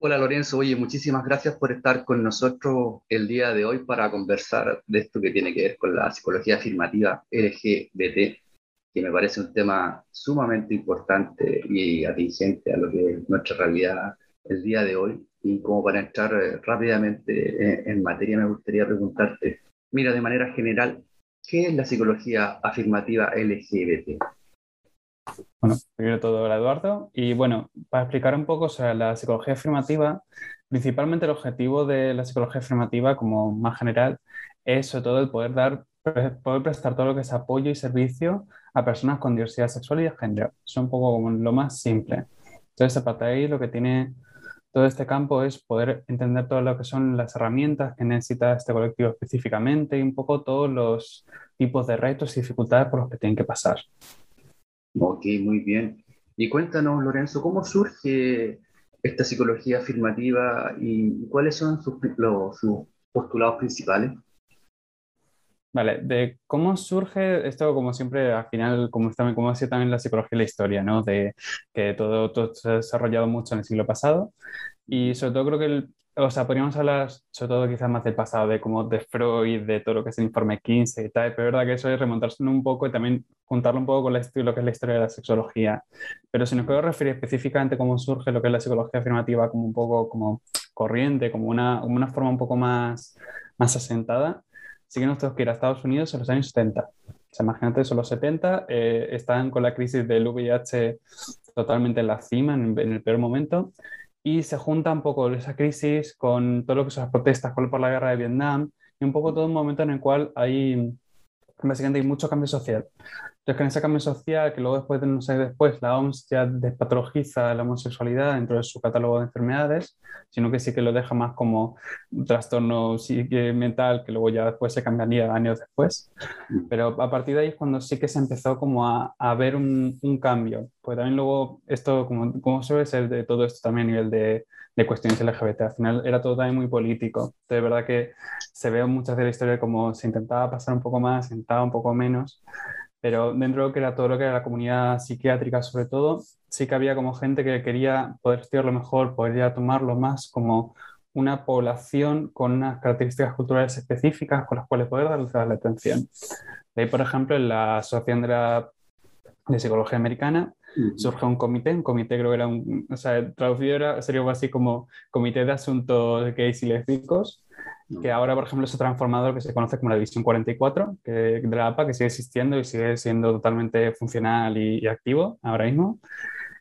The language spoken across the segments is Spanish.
Hola Lorenzo, oye, muchísimas gracias por estar con nosotros el día de hoy para conversar de esto que tiene que ver con la psicología afirmativa LGBT, que me parece un tema sumamente importante y atingente a lo que es nuestra realidad el día de hoy. Y como para entrar eh, rápidamente en, materia, me gustaría preguntarte, mira, de manera general, ¿qué es la psicología afirmativa LGBT? Bueno, primero todo, Eduardo. Y bueno, para explicar un poco sobre la psicología afirmativa, principalmente el objetivo de la psicología afirmativa, como más general, es sobre todo el poder dar, poder prestar todo lo que es apoyo y servicio a personas con diversidad sexual y de género. Es un poco como lo más simple. Entonces, a partir de ahí, lo que tiene todo este campo es poder entender todo lo que son las herramientas que necesita este colectivo específicamente y un poco todos los tipos de retos y dificultades por los que tienen que pasar. Ok, muy bien. Y cuéntanos, Lorenzo, ¿cómo surge esta psicología afirmativa y cuáles son sus, sus postulados principales? Vale, de cómo surge esto, como siempre, al final, como, también, como decía también la psicología y la historia, ¿no? De que todo, todo se ha desarrollado mucho en el siglo pasado y sobre todo creo que el, o sea, podríamos hablar sobre todo quizás más del pasado, de como de Freud, de todo lo que es el informe 15 y tal, pero es verdad que eso es remontarse un poco y también juntarlo un poco con lo que es la historia de la sexología. Pero si nos quiero referir específicamente cómo surge lo que es la psicología afirmativa como un poco como corriente, como una, una forma un poco más, más asentada, sí que nos tenemos que ir a Estados Unidos en los años 70. O sea, imagínate, son los 70, eh, están con la crisis del VIH totalmente en la cima, en, en el peor momento, y se junta un poco esa crisis con todo lo que son las protestas por la guerra de Vietnam y un poco todo un momento en el cual hay, básicamente hay mucho cambio social. Entonces, con ese cambio social, que luego después, no sé, después la OMS ya despatologiza la homosexualidad dentro de su catálogo de enfermedades, sino que sí que lo deja más como un trastorno mental que luego ya después se cambiaría años después. Pero a partir de ahí es cuando sí que se empezó como a, a ver un, un, cambio. Pues también luego esto, como, como suele ser de todo esto también a nivel de, de cuestiones LGBT, al final era todo también muy político. De verdad que se ve muchas de la historia como se intentaba pasar un poco más, se intentaba un poco menos pero dentro de lo que era todo lo que era la comunidad psiquiátrica sobre todo, sí que había como gente que quería poder estudiarlo mejor, podría tomarlo más como una población con unas características culturales específicas con las cuales poder darle la atención. De ahí, por ejemplo, en la Asociación de, la, de Psicología Americana surge un comité, un comité creo que era un, o sea, traducido era, sería algo así como Comité de Asuntos Gays y Lésbicos, que ahora, por ejemplo, es un transformador que se conoce como la División 44 que, de la APA, que sigue existiendo y sigue siendo totalmente funcional y, activo ahora mismo.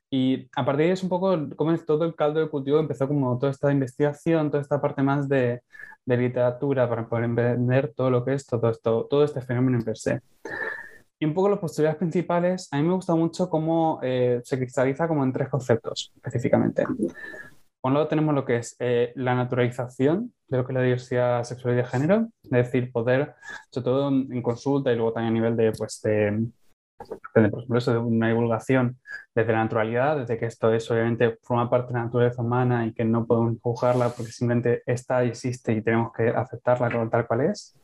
Y a partir de ahí es un poco como todo el caldo de cultivo empezó como toda esta investigación, toda esta parte más de, de literatura para poder entender todo lo que es todo, esto, todo este fenómeno en per se. Y un poco los postulados principales, a mí me gusta mucho cómo eh, se cristaliza como en tres conceptos específicamente. Por un lado tenemos lo que es eh, la naturalización de lo que es la diversidad sexual y de género, es decir, poder, sobre todo en, consulta y luego también a nivel de, pues, de, por ejemplo, eso de una divulgación desde la naturalidad, desde que esto es obviamente forma parte de la naturaleza humana y que no podemos juzgarla porque simplemente está y existe y tenemos que aceptarla tal cual es.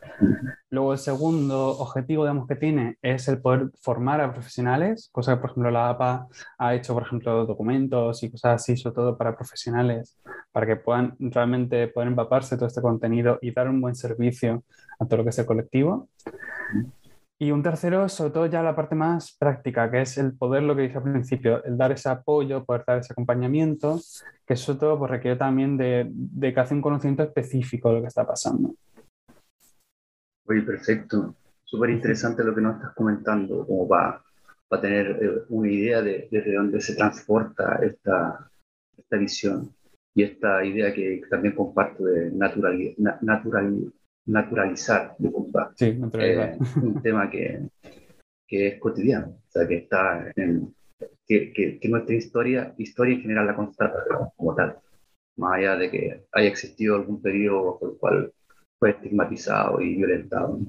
Luego el segundo objetivo digamos, que tiene es el poder formar a profesionales, cosa que por ejemplo la APA ha hecho por ejemplo documentos y cosas así, sobre todo para profesionales, para que puedan realmente poder empaparse todo este contenido y dar un buen servicio a todo lo que es el colectivo. Y un tercero, sobre todo ya la parte más práctica, que es el poder, lo que dije al principio, el dar ese apoyo, poder dar ese acompañamiento, que eso todo pues, requiere también de, de que hace un conocimiento específico de lo que está pasando. Oye, perfecto. Súper interesante lo que nos estás comentando, como para, para tener eh, una idea de desde dónde se transporta esta, esta visión y esta idea que también comparto de naturalidad, natural, naturalizar, Sí, naturalizar. Eh, un tema que, que, es cotidiano, o sea, que está en, que, que, nuestra historia, historia en general la constata como tal, más allá de que haya existido algún periodo por el cual fue estigmatizado y violentado.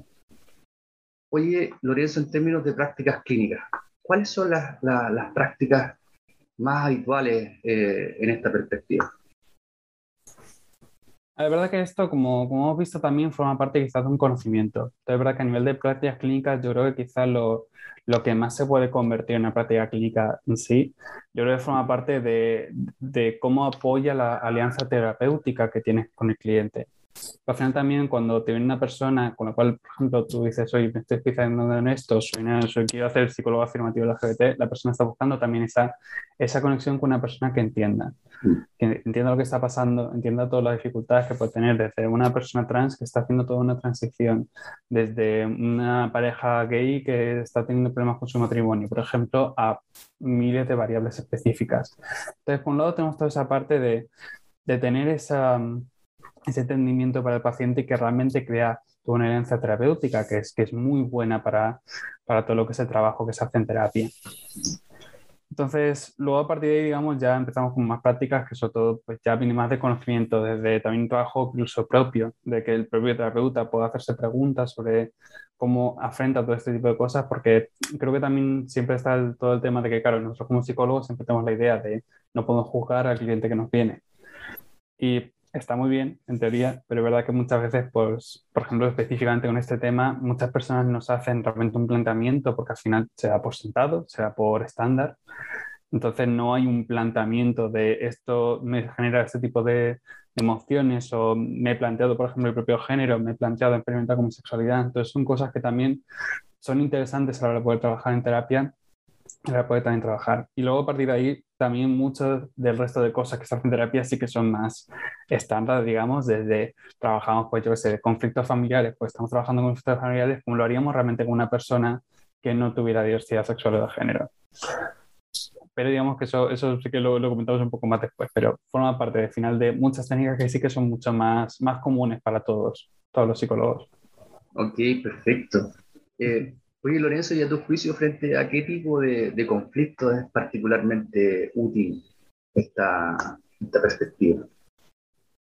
Oye, Lorenzo, en términos de prácticas clínicas, ¿cuáles son las, las, prácticas más habituales eh, en esta perspectiva? La verdad que esto, como, como hemos visto, también forma parte quizás de un conocimiento. Es verdad que a nivel de prácticas clínicas, yo creo que quizás lo, lo que más se puede convertir en una práctica clínica en sí, yo creo que forma parte de, de cómo apoya la alianza terapéutica que tienes con el cliente. Al final también cuando te viene una persona con la cual, por ejemplo, tú dices, oye, me estoy especializando en esto, soy, soy, quiero hacer psicólogo afirmativo de la LGBT, la persona está buscando también esa, esa conexión con una persona que entienda, mm. que entienda lo que está pasando, entienda todas las dificultades que puede tener desde una persona trans que está haciendo toda una transición, desde una pareja gay que está teniendo problemas con su matrimonio, por ejemplo, a miles de variables específicas. Entonces, por un lado tenemos toda esa parte de, de tener esa ese entendimiento para el paciente y que realmente crea una herencia terapéutica que es, que es muy buena para, para todo lo que es el trabajo que se hace en terapia. Entonces, luego a partir de ahí, digamos, ya empezamos con más prácticas que sobre todo pues ya viene más de conocimiento, desde también un trabajo incluso propio, de que el propio terapeuta pueda hacerse preguntas sobre cómo afrenta todo este tipo de cosas, porque creo que también siempre está todo el tema de que, claro, nosotros como psicólogos siempre tenemos la idea de no podemos juzgar al cliente que nos viene. Y está muy bien, en teoría, pero es verdad que muchas veces, pues, por ejemplo, específicamente con este tema, muchas personas nos hacen realmente un planteamiento porque al final se da por sentado, se da por estándar. Entonces no hay un planteamiento de esto me genera este tipo de emociones o me he planteado, por ejemplo, el propio género, me he planteado experimentar como sexualidad. Entonces son cosas que también son interesantes a la hora de poder trabajar en terapia para poder también trabajar. Y luego a partir de ahí, también mucho del resto de cosas que se hacen en terapia sí que son más estándar, digamos, desde trabajamos, pues yo qué sé, conflictos familiares, pues estamos trabajando con conflictos familiares como lo haríamos realmente con una persona que no tuviera diversidad sexual o de género. Pero digamos que eso, eso sí que lo, lo comentamos un poco más después, pero forma parte del final de muchas técnicas que sí que son mucho más, más comunes para todos, todos los psicólogos. Ok, perfecto. Eh, Oye, Lorenzo, ¿y a tu juicio frente a qué tipo de, de conflicto es particularmente útil esta, esta, perspectiva?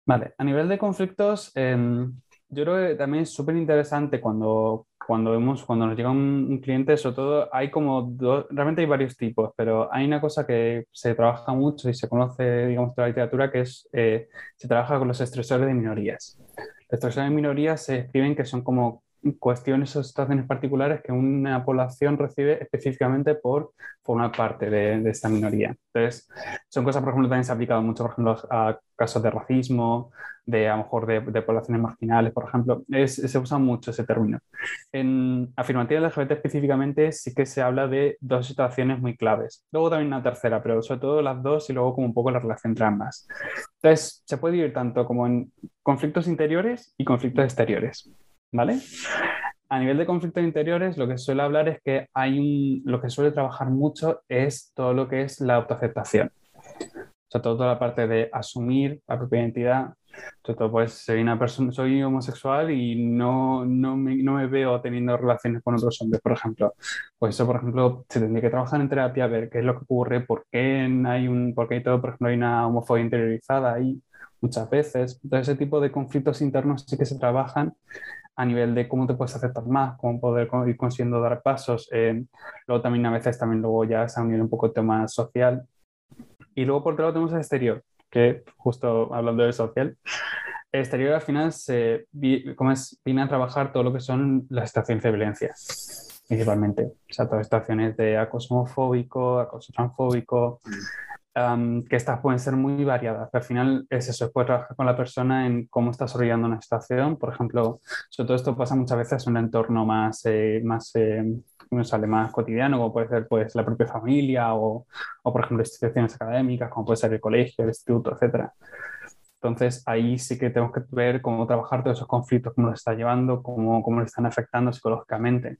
Vale, a nivel de conflictos, em, yo creo que también es súper interesante cuando, cuando, vemos, cuando nos llega un, cliente, sobre todo hay como dos, realmente hay varios tipos, pero hay una cosa que se trabaja mucho y se conoce, digamos, en la literatura, que es, eh, se trabaja con los estresores de minorías. Los estresores de minorías se escriben que son como cuestiones o situaciones particulares que una población recibe específicamente por formar parte de, esta minoría. Entonces, son cosas, por ejemplo, también se ha aplicado mucho, por ejemplo, a casos de racismo, de a lo mejor de, poblaciones marginales, por ejemplo. se usa mucho ese término. En afirmativa LGBT específicamente sí que se habla de dos situaciones muy claves. Luego también una tercera, pero sobre todo las dos y luego como un poco la relación entre ambas. Entonces, se puede ir tanto como en conflictos interiores y conflictos exteriores. ¿Vale? A nivel de conflictos interiores, lo que suele hablar es que hay un, lo que suele trabajar mucho es todo lo que es la autoaceptación. O sea, toda la parte de asumir la propia identidad. Sobre todo, pues, soy una persona, soy homosexual y no, no, me, no me veo teniendo relaciones con otros hombres, por ejemplo. Pues eso, por ejemplo, se tendría que trabajar en terapia, ver qué es lo que ocurre, por qué hay un, por qué hay todo, por ejemplo, hay una homofobia interiorizada ahí muchas veces. Entonces, ese tipo de conflictos internos sí que se trabajan a nivel de cómo te puedes aceptar más, cómo poder ir consiguiendo dar pasos. Eh, luego también a veces también luego ya se unido un poco el tema social. Y luego por otro lado tenemos el exterior, que justo hablando de social, el exterior al final se, es, viene a trabajar todo lo que son las situaciones de violencia, principalmente. O sea, todas las situaciones de acoso homofóbico, acoso transfóbico, que estas pueden ser muy variadas. Al final es eso, es poder trabajar con la persona en cómo está desarrollando una situación. Por ejemplo, sobre todo esto pasa muchas veces en un entorno más, eh, más, eh, sale más cotidiano, como puede ser pues, la propia familia o, o, por ejemplo, instituciones académicas, como puede ser el colegio, el instituto, etc. Entonces, ahí sí que tenemos que ver cómo trabajar todos esos conflictos, cómo los está llevando, cómo, cómo le están afectando psicológicamente.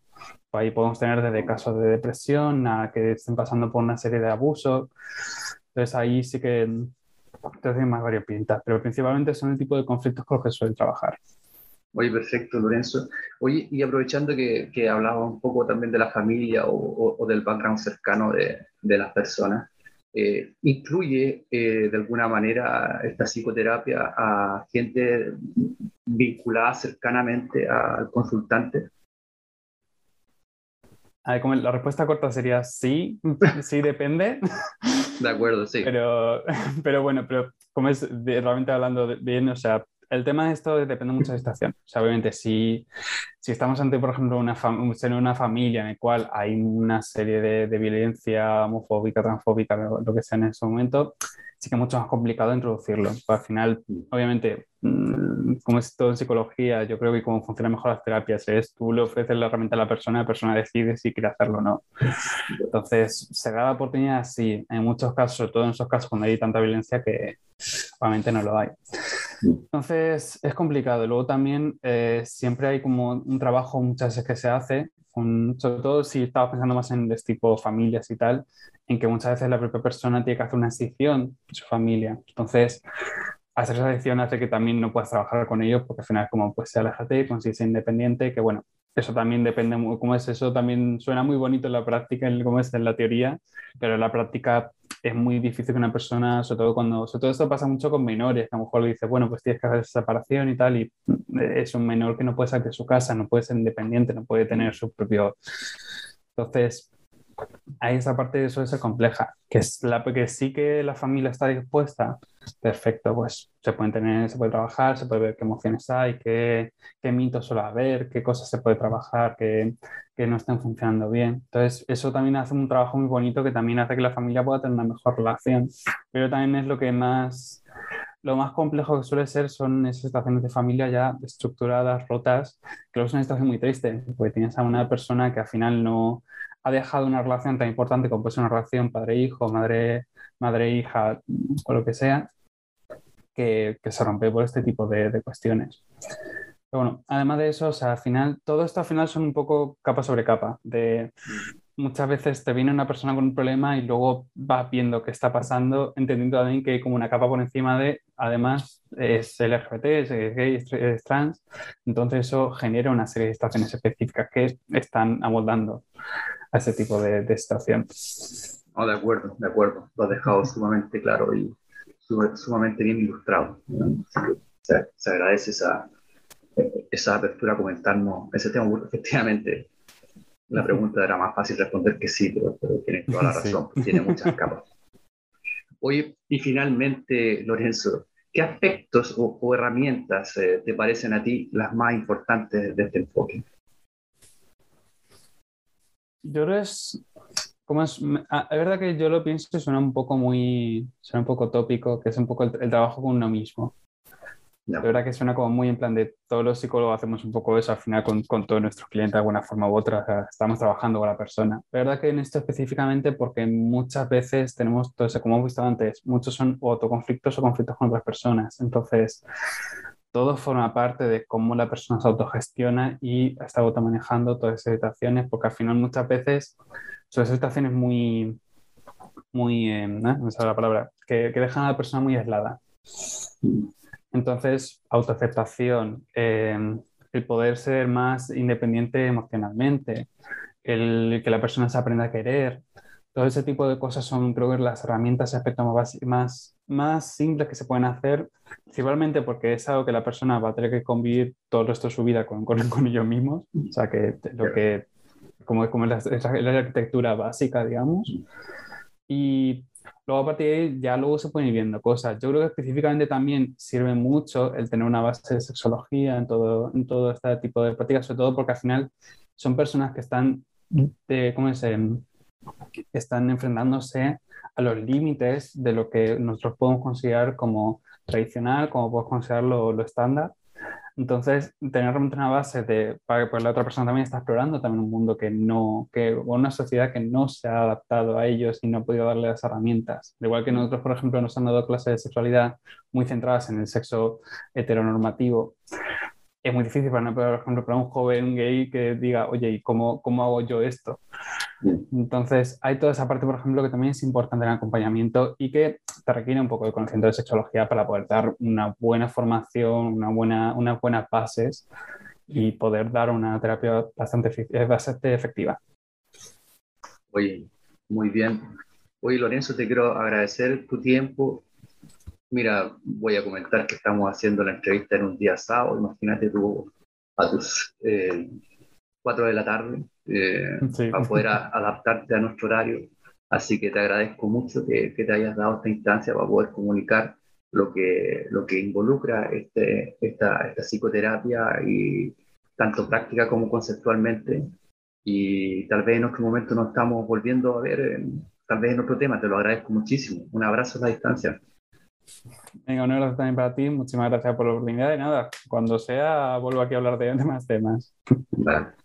ahí podemos tener desde casos de depresión a que estén pasando por una serie de abusos. Entonces ahí sí que entonces más variopintas, pero principalmente son el tipo de conflictos con los que suelen trabajar. Oye, perfecto, Lorenzo. Oye, y aprovechando que, que hablaba un poco también de la familia o, o, del background cercano de, de las personas, eh, ¿incluye eh, de alguna manera esta psicoterapia a gente vinculada cercanamente al consultante? la respuesta corta sería sí, sí depende. De acuerdo, sí. Pero, pero bueno, pero como es realmente hablando bien, o sea, el tema de esto depende mucho de la situación. O sea, obviamente, si, si estamos ante, por ejemplo, una, en una familia en la cual hay una serie de, de violencia homofóbica, transfóbica, lo que sea en ese momento, sí que es mucho más complicado introducirlo. Pues al final, obviamente, mm, como es todo en psicología, yo creo que como funcionan mejor las terapias es tú le ofreces la herramienta a la persona, la persona decide si quiere hacerlo o no. Entonces, se da la oportunidad, sí, en muchos casos, sobre todo en esos casos cuando hay tanta violencia que obviamente no lo hay. Entonces, es complicado. Luego también eh, siempre hay como un trabajo muchas veces que se hace sobre todo si estaba pensando más en este tipo familias y tal, en que muchas veces la propia persona tiene que hacer una decisión de su familia. Entonces, hacer esa decisión hace que también no puedas trabajar con ellos porque al final como, pues, aléjate, consigues independiente, que bueno, eso también depende, ¿cómo es eso? También suena muy bonito en la práctica, como es en la teoría, pero en la práctica es muy difícil que una persona, sobre todo cuando, sobre todo esto pasa mucho con menores, que a lo mejor le dice, bueno, pues tienes que hacer separación y tal, y es un menor que no puede salir de su casa, no puede ser independiente, no puede tener su propio... Entonces, hay esa parte de eso es compleja, que es la que sí que la familia está dispuesta, perfecto, pues se pueden tener, se puede trabajar, se puede ver qué emociones hay, qué, qué mitos suele haber, qué cosas se puede trabajar, qué, que no estén funcionando bien. Entonces, eso también hace un trabajo muy bonito que también hace que la familia pueda tener una mejor relación. Pero también es lo que más, lo más complejo que suele ser son esas situaciones de familia ya estructuradas, rotas, que luego es una situación muy triste, porque tienes a una persona que al final no, ha dejado una relación tan importante como puede ser una relación padre-hijo, madre-hija o lo que sea, que, se rompe por este tipo de, cuestiones. Bueno, además de eso, o sea, al final, todo esto al final son un poco capa sobre capa. De, muchas veces te viene una persona con un problema y luego vas viendo qué está pasando, entendiendo también que hay como una capa por encima de, además, es LGBT, es gay, es trans. Entonces eso genera una serie de situaciones específicas que están amoldando a ese tipo de, de situación. Oh, de acuerdo, de acuerdo. Lo has dejado sumamente claro y sumamente bien ilustrado. Se, se, agradece esa, esa apertura a comentarnos ese tema, porque efectivamente la pregunta era más fácil responder que sí, pero, tienes toda la razón, tiene muchas capas. Oye, y finalmente, Lorenzo, ¿qué aspectos o, herramientas eh, te parecen a ti las más importantes de este enfoque? Yo creo es, como es, ah, es verdad que yo lo pienso que suena un poco muy, suena un poco tópico, que es un poco el, trabajo con uno mismo. La verdad que suena como muy en plan de todos los psicólogos hacemos un poco eso al final con, con todos nuestros clientes de alguna forma u otra, estamos trabajando con la persona. La verdad que en esto específicamente porque muchas veces tenemos todo eso, como hemos visto antes, muchos son autoconflictos o conflictos con otras personas. Entonces, todo forma parte de cómo la persona se autogestiona y está automanejando todas esas situaciones, porque al final muchas veces son situaciones muy, muy, eh, ¿no? la palabra, que, que, dejan a la persona muy aislada. Entonces, autoaceptación, eh, el poder ser más independiente emocionalmente, el que la persona se aprenda a querer, todo ese tipo de cosas son, creo que, las herramientas, aspectos más, más, más simples que se pueden hacer, principalmente porque es algo que la persona va a tener que convivir todo el resto de su vida con, con, con ellos mismos, o sea, que lo que, como, como es la, la arquitectura básica, digamos. Y luego a partir de ahí ya luego se pueden ir viendo cosas. Yo creo que específicamente también sirve mucho el tener una base de sexología en todo, en todo este tipo de prácticas, sobre todo porque al final son personas que están, de, ¿cómo es? Están enfrentándose a los límites de lo que nosotros podemos considerar como tradicional, como podemos considerar lo, lo estándar. Entonces, tener realmente una base de, para que pues, la otra persona también está explorando también un mundo que no, que, o una sociedad que no se ha adaptado a ellos y no ha podido darle las herramientas. De igual que nosotros, por ejemplo, nos han dado clases de sexualidad muy centradas en el sexo heteronormativo, es muy difícil, para, por ejemplo, para un joven gay que diga, oye, ¿y cómo, cómo hago yo esto? Entonces, hay toda esa parte, por ejemplo, que también es importante en el acompañamiento y que te requiere un poco de conocimiento de sexología para poder dar una buena formación, una buena, unas buenas bases y poder dar una terapia bastante, bastante efectiva. Oye, muy bien. Oye, Lorenzo, te quiero agradecer tu tiempo Mira, voy a comentar que estamos haciendo la entrevista en un día sábado, imagínate tú a tus eh, 4 de la tarde eh, para poder adaptarte a nuestro horario. Así que te agradezco mucho que, que, te hayas dado esta instancia para poder comunicar lo que, lo que involucra este, esta, esta psicoterapia y tanto práctica como conceptualmente. Y tal vez en otro momento nos estamos volviendo a ver, tal vez en otro tema. Te lo agradezco muchísimo. Un abrazo a la distancia. Venga, un abrazo también para ti. Muchísimas gracias por la oportunidad. Y nada, cuando sea, vuelvo aquí a hablar de más temas. Vale.